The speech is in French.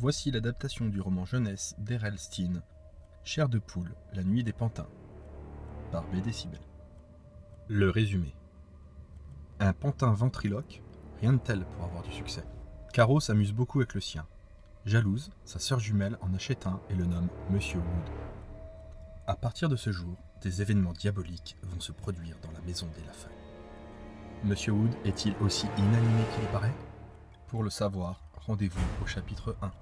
Voici l'adaptation du roman jeunesse d'Erel Steen, Chair de poule, la nuit des pantins, par B. Décibel. Le résumé. Un pantin ventriloque, rien de tel pour avoir du succès. Caro s'amuse beaucoup avec le sien. Jalouse, sa sœur jumelle en achète un et le nomme Monsieur Wood. À partir de ce jour, des événements diaboliques vont se produire dans la maison des Lafeuille. Monsieur Wood est-il aussi inanimé qu'il paraît? Pour le savoir, rendez-vous au chapitre 1.